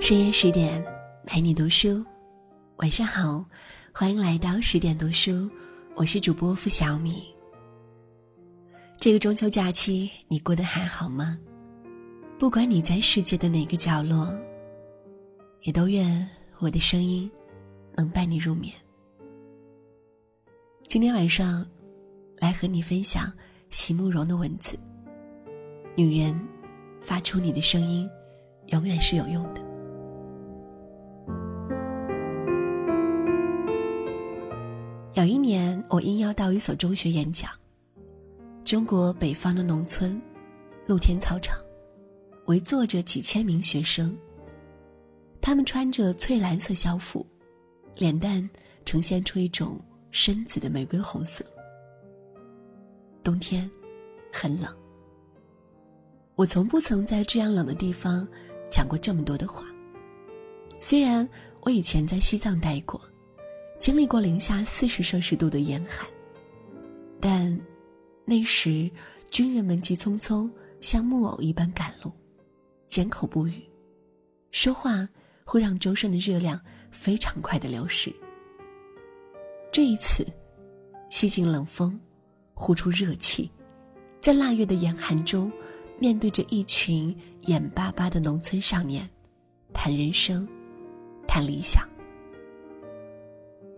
深夜十点，陪你读书。晚上好，欢迎来到十点读书，我是主播付小米。这个中秋假期，你过得还好吗？不管你在世界的哪个角落，也都愿我的声音能伴你入眠。今天晚上，来和你分享席慕容的文字。女人，发出你的声音，永远是有用的。有一年，我应邀到一所中学演讲。中国北方的农村，露天操场，围坐着几千名学生。他们穿着翠蓝色校服，脸蛋呈现出一种深紫的玫瑰红色。冬天，很冷。我从不曾在这样冷的地方讲过这么多的话。虽然我以前在西藏待过。经历过零下四十摄氏度的严寒，但那时军人们急匆匆像木偶一般赶路，缄口不语，说话会让周身的热量非常快的流失。这一次，吸进冷风，呼出热气，在腊月的严寒中，面对着一群眼巴巴的农村少年，谈人生，谈理想。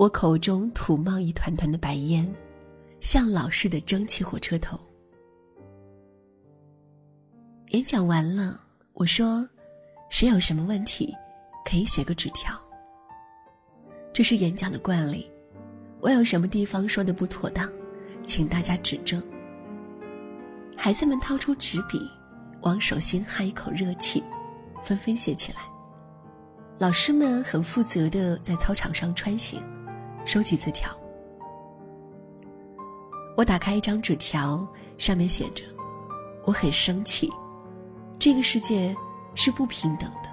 我口中吐冒一团团的白烟，像老式的蒸汽火车头。演讲完了，我说：“谁有什么问题，可以写个纸条。”这是演讲的惯例。我有什么地方说的不妥当，请大家指正。孩子们掏出纸笔，往手心哈一口热气，纷纷写起来。老师们很负责的在操场上穿行。收集字条。我打开一张纸条，上面写着：“我很生气，这个世界是不平等的。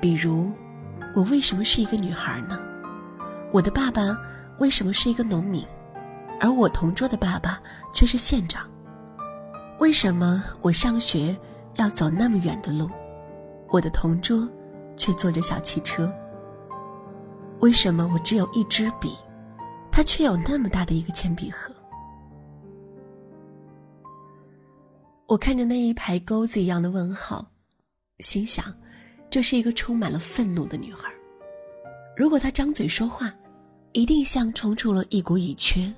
比如，我为什么是一个女孩呢？我的爸爸为什么是一个农民，而我同桌的爸爸却是县长？为什么我上学要走那么远的路，我的同桌却坐着小汽车？”为什么我只有一支笔，他却有那么大的一个铅笔盒？我看着那一排钩子一样的问号，心想，这是一个充满了愤怒的女孩。如果她张嘴说话，一定像冲出了一股乙炔，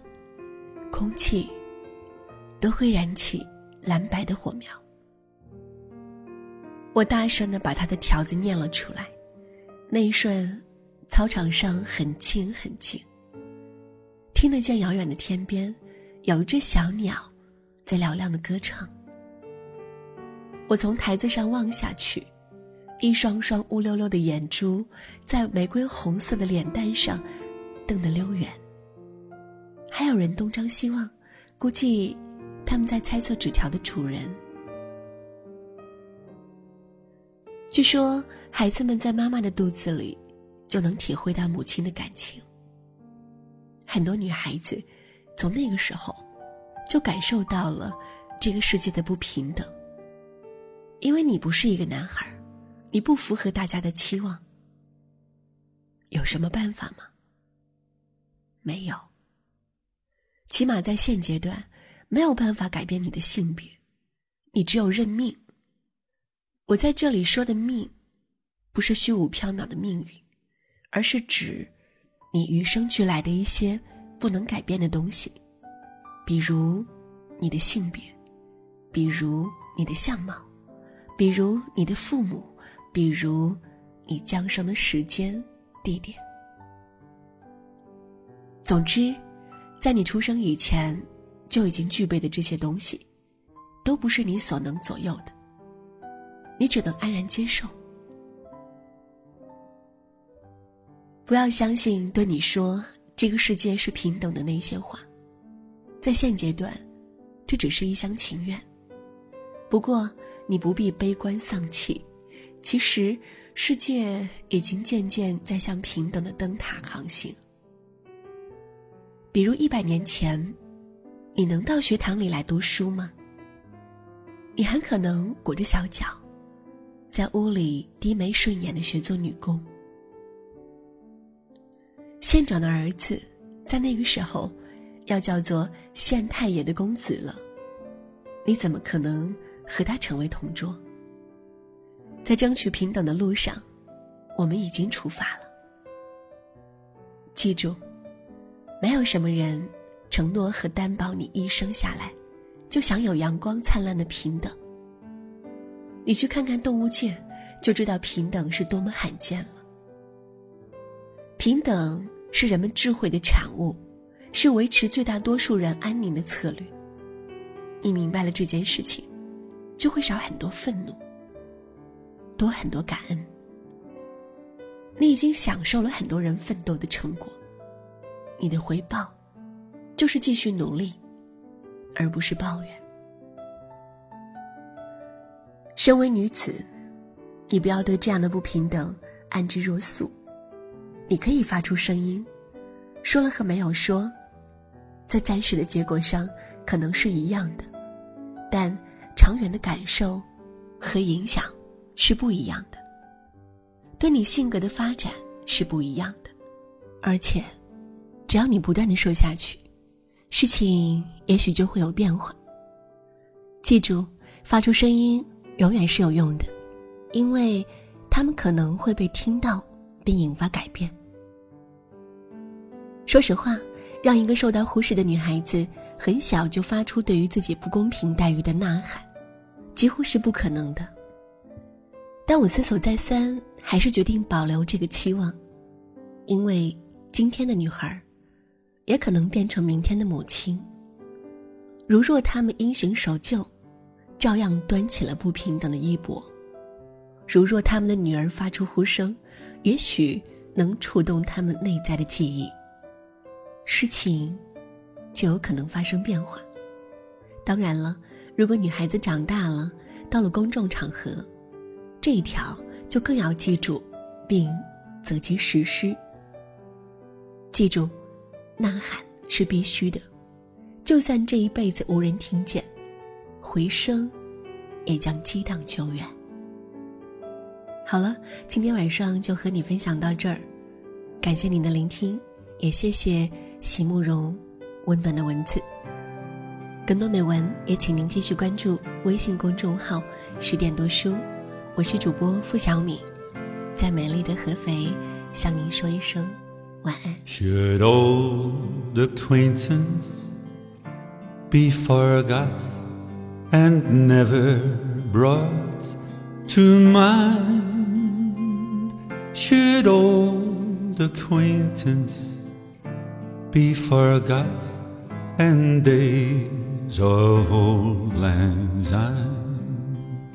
空气都会燃起蓝白的火苗。我大声的把她的条子念了出来，那一瞬。操场上很静很静，听得见遥远的天边有一只小鸟在嘹亮的歌唱。我从台子上望下去，一双双乌溜溜的眼珠在玫瑰红色的脸蛋上瞪得溜圆。还有人东张西望，估计他们在猜测纸条的主人。据说孩子们在妈妈的肚子里。就能体会到母亲的感情。很多女孩子，从那个时候，就感受到了这个世界的不平等。因为你不是一个男孩，你不符合大家的期望。有什么办法吗？没有。起码在现阶段，没有办法改变你的性别，你只有认命。我在这里说的命，不是虚无缥缈的命运。而是指，你与生俱来的一些不能改变的东西，比如你的性别，比如你的相貌，比如你的父母，比如你降生的时间、地点。总之，在你出生以前就已经具备的这些东西，都不是你所能左右的，你只能安然接受。不要相信对你说这个世界是平等的那些话，在现阶段，这只是一厢情愿。不过你不必悲观丧气，其实世界已经渐渐在向平等的灯塔航行。比如一百年前，你能到学堂里来读书吗？你很可能裹着小脚，在屋里低眉顺眼的学做女工。县长的儿子，在那个时候，要叫做县太爷的公子了。你怎么可能和他成为同桌？在争取平等的路上，我们已经出发了。记住，没有什么人承诺和担保你一生下来就享有阳光灿烂的平等。你去看看动物界，就知道平等是多么罕见了。平等是人们智慧的产物，是维持最大多数人安宁的策略。你明白了这件事情，就会少很多愤怒，多很多感恩。你已经享受了很多人奋斗的成果，你的回报就是继续努力，而不是抱怨。身为女子，你不要对这样的不平等安之若素。你可以发出声音，说了和没有说，在暂时的结果上可能是一样的，但长远的感受和影响是不一样的。对你性格的发展是不一样的，而且，只要你不断的说下去，事情也许就会有变化。记住，发出声音。永远是有用的，因为他们可能会被听到，并引发改变。说实话，让一个受到忽视的女孩子很小就发出对于自己不公平待遇的呐喊，几乎是不可能的。但我思索再三，还是决定保留这个期望，因为今天的女孩，也可能变成明天的母亲。如若他们因循守旧。照样端起了不平等的衣钵。如若他们的女儿发出呼声，也许能触动他们内在的记忆，事情就有可能发生变化。当然了，如果女孩子长大了，到了公众场合，这一条就更要记住，并择机实施。记住，呐喊是必须的，就算这一辈子无人听见。回声，也将激荡久远。好了，今天晚上就和你分享到这儿，感谢你的聆听，也谢谢席慕容温暖的文字。更多美文也请您继续关注微信公众号“十点读书”，我是主播付小米，在美丽的合肥向您说一声晚安。Should old acquaintance be forgot? and never brought to mind. Should old acquaintance be forgot and days of old lang syne?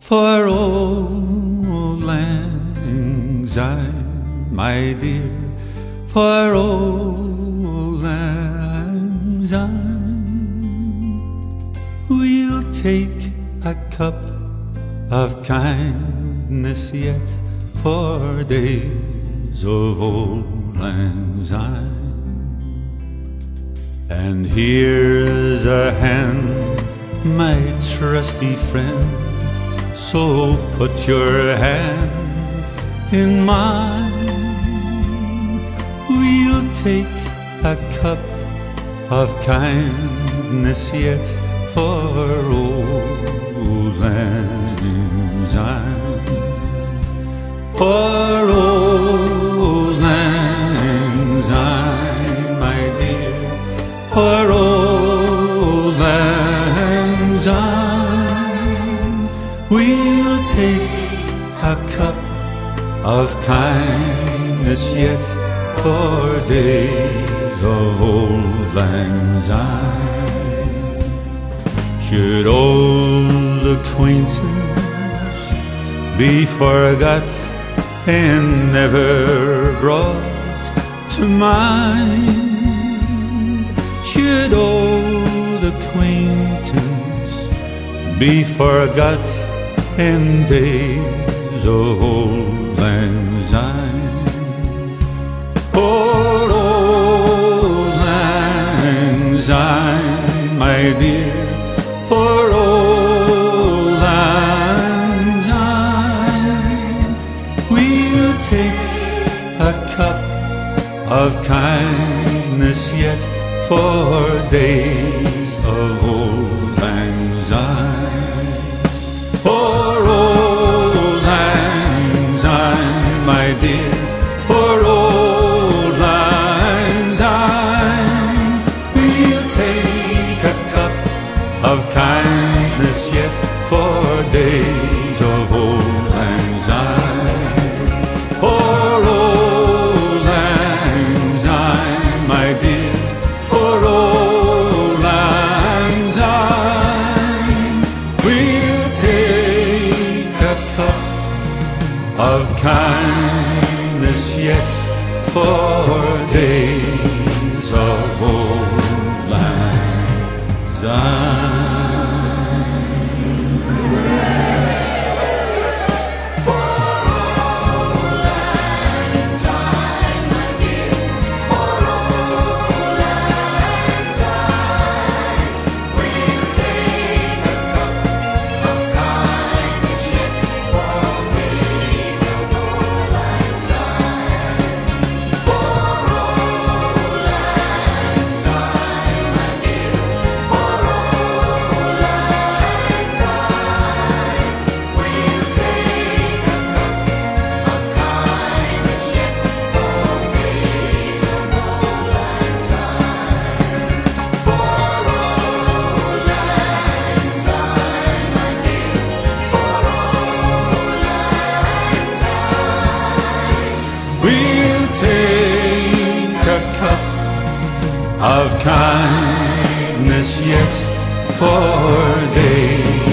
For old lang syne, my dear, for old lang syne we'll take a cup of kindness yet for days of old lang syne. And here's a hand, my trusty friend. So put your hand in mine. We'll take a cup of kindness yet for old lang for old lang syne, for old lang syne. We'll take a cup of kindness yet for days of old lang syne. Should old acquaintance be forgot and never brought to mind? should old acquaintance be forgot in days of old Lands' End? Poor old Lands' End, my dear, for old Lands' End, we'll you take a cup of kindness? For days kind. of kindness, yet for days.